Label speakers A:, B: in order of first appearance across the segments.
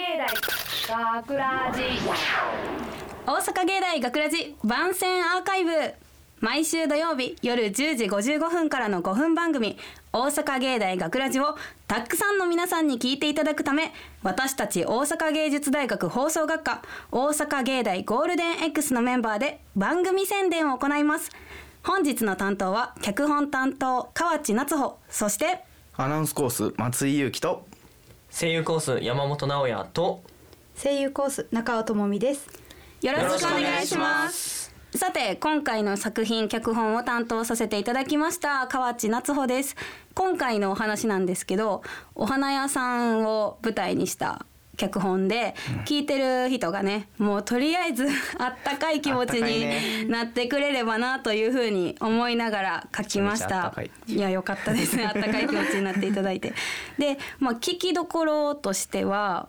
A: 芸大学ラジ。
B: 大阪芸大学ラジ番宣アーカイブ。毎週土曜日夜10時55分からの5分番組。大阪芸大学ラジをたくさんの皆さんに聞いていただくため私たち大阪芸術大学放送学科大阪芸大ゴールデン X のメンバーで番組宣伝を行います。本日の担当は脚本担当河内夏穂。そして
C: アナウンスコース松井裕樹と
D: 声優コース山本直哉と。
E: 声優コース中尾智美です。
B: よろしくお願いします。さて今回の作品脚本を担当させていただきました河内夏穂です。今回のお話なんですけどお花屋さんを舞台にした脚本で聞いてる人がねもうとりあえず あったかい気持ちになってくれればなというふうに思いながら書きました。
C: い。
B: いやよかったです。ね あったかい気持ちになっていただいて。でまあ聞きどころとしては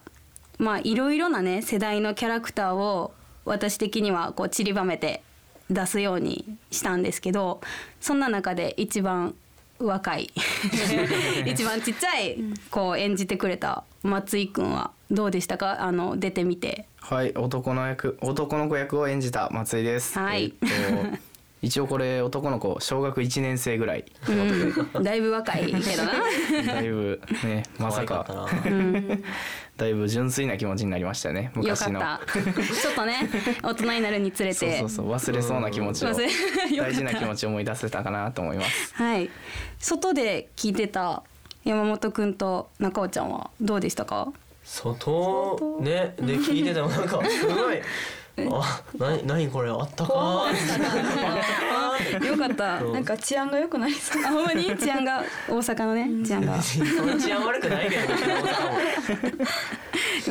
B: まあいろいろなね世代のキャラクターを私的にはこう散りばめて出すようにしたんですけどそんな中で一番若い 一番ちっちゃい子を演じてくれた松井くんはどうでしたか？あの出てみて。
C: はい男の役男の子役を演じた松井です。
B: はい
C: えっと一応これ男の子小学1年生ぐらい
B: うん、だいぶ若いけどな。
C: だいぶね まさか だいぶ純粋な気持ちになりましたね
B: よか
C: 昔の
B: った。ちょっとね、大人になるにつれて。
C: そうそうそう忘れそうな気持ちを大事な気持ちを思い出せたかなと思います。
B: はい。外で聞いてた山本くんと中尾ちゃんはどうでしたか？
D: 外？ね？で聞いててもなんかすごいあなになにこれあったかー。
B: よかった。
E: なんか治安が良くなりそう
B: あほんまに？治安が？大阪のね治安が
D: 治安悪くないけど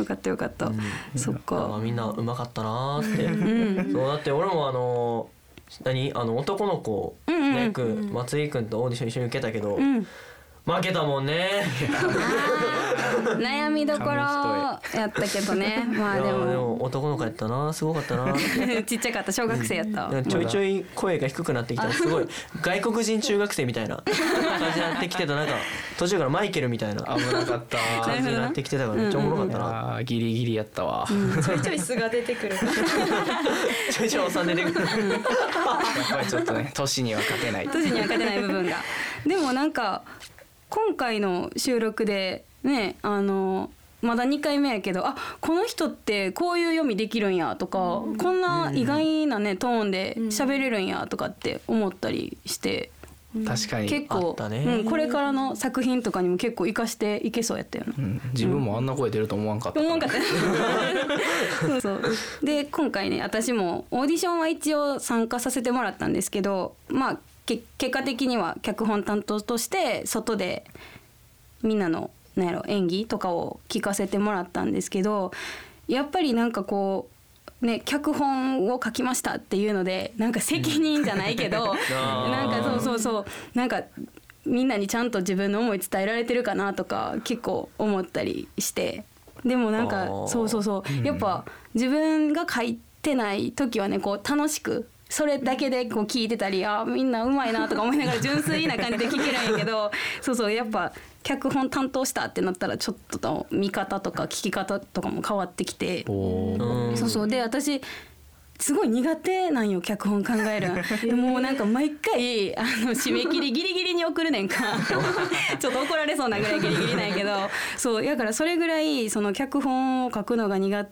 B: よかったよかった。そっ
D: まあ
B: か。
D: みんなうまかったなーって、
B: うん。
D: そうだって俺もあの何？あの男の子の役、
E: うん。
D: 松井君とオーディション一緒に受けたけど、
B: うん。
D: 負けたもんね。
B: 悩みどころやったけどね。まあでも。
D: も男の子やったな。すごかったな。ー
B: ちっちゃかった。小学生やった。
D: なんかちょいちょい声が低くなってきた。らすごい。外国人中学生みたいな感じになってきてた。なんか途中からマイケルみたいな
C: 危なかった。
D: 感じになってきてたからめっちゃおもろかっ
C: い
D: たな。
C: やーギリギリやったわ。
E: ちょいちょい素が出てくる。
D: ちょいちょいおっさん出てくる。
C: やっぱりちょっとね年には勝てない。
B: 年には勝てない部分が。でもなんか今回の収録でねあのまだ2回目やけどあこの人ってこういう読みできるんやとか、こんな意外なねトーンで喋れるんやとかって思ったりして、
C: 確かに。
B: 結構
D: あったね
B: うん、これからの作品とかにも結構活かしていけそうやったよな。
C: うん自分もあんな声出ると思わんかった。
B: 思わんかった そうそうで今回ね私もオーディションは一応参加させてもらったんですけどまあけ結果的には脚本担当として外でみんなのなんやろ演技とかを聞かせてもらったんですけどやっぱりなんかこうね脚本を書きましたっていうのでなんか責任じゃないけど なんかそうそうそうなんかみんなにちゃんと自分の思い伝えられてるかなとか結構思ったりしてでもなんかそうそうそうやっぱ自分が書いてない時はねこう楽しくそれだけでこう聞いてたりあーみんなうまいなとか思いながら純粋な感じで聞けるんやけど そうそうやっぱ脚本担当したってなったらちょっとと見方とか聞き方とかも変わってきて。そうそう。で私すごい苦手なんよ脚本考える でもうなんか毎回あの締め切りギリギリに送るねんか。ちょっと怒られそうなぐらいギリギリなんやけど。そうやからそれぐらいその脚本を書くのが苦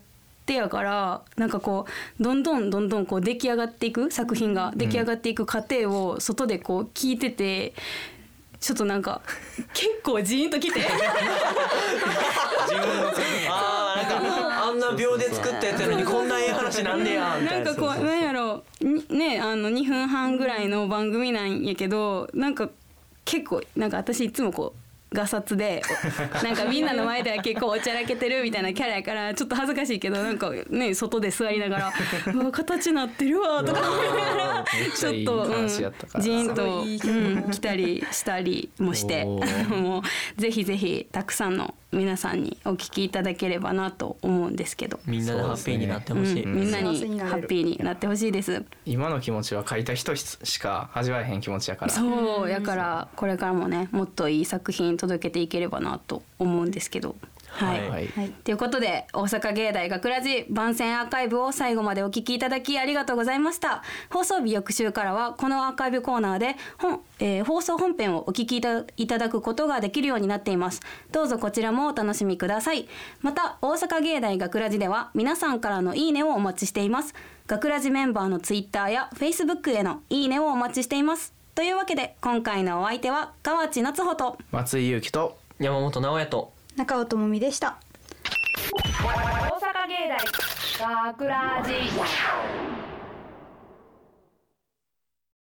B: 手やからなんかこうどんどんどんどんこう出来上がっていく作品が出来上がっていく過程を外でこう聞いてて。ちょっとなんか結構ジーンときて。
D: あーなんかあんな秒で作ったやつやのにこんなええ話なんねやみたな。
B: ないんかこうなんやろ。にねあの2分半ぐらいの番組なんやけどなんか結構なんか私いつもこうガサツで なんかみんなの前では結構おちゃらけてるみたいなキャラやからちょっと恥ずかしいけどなんかね外で座りながら「うわ形なってるわ」とか。思いながら
C: ち
B: ょっと、うん、ジーンと、来たりしたりもして。もうぜひぜひたくさんの皆さんにお聞きいただければなと思うんですけど。
D: みんなでハッピーになってほしい、
B: うん、みんな
E: に
B: ハッピーになってほしいです。
C: 今の気持ちは書いた人しか味わえへん気持ちやから。
B: そうやからこれからもねもっといい作品届けていければなと思うんですけどはい、
C: はい。
E: はい。
B: ということで大阪芸大学ラジ番宣アーカイブを最後までお聞きいただきありがとうございました。放送日翌週からはこのアーカイブコーナーで本、えー放送本編をお聞きいたいただくことができるようになっています。どうぞこちらもお楽しみください。また大阪芸大学ラジでは皆さんからのいいねをお待ちしています。学ラジメンバーのツイッターやフェイスブックへのいいねをお待ちしています。というわけで今回のお相手は河内夏穂と
C: 松井裕樹と
D: 山本直哉と
E: 中尾智美でした。
A: 大阪芸大学ラジ